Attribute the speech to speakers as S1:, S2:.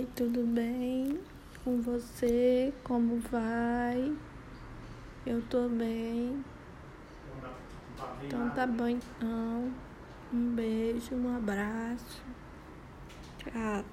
S1: Oi, tudo bem? Com você? Como vai? Eu tô bem. Então tá bom então. Um beijo, um abraço. Tchau.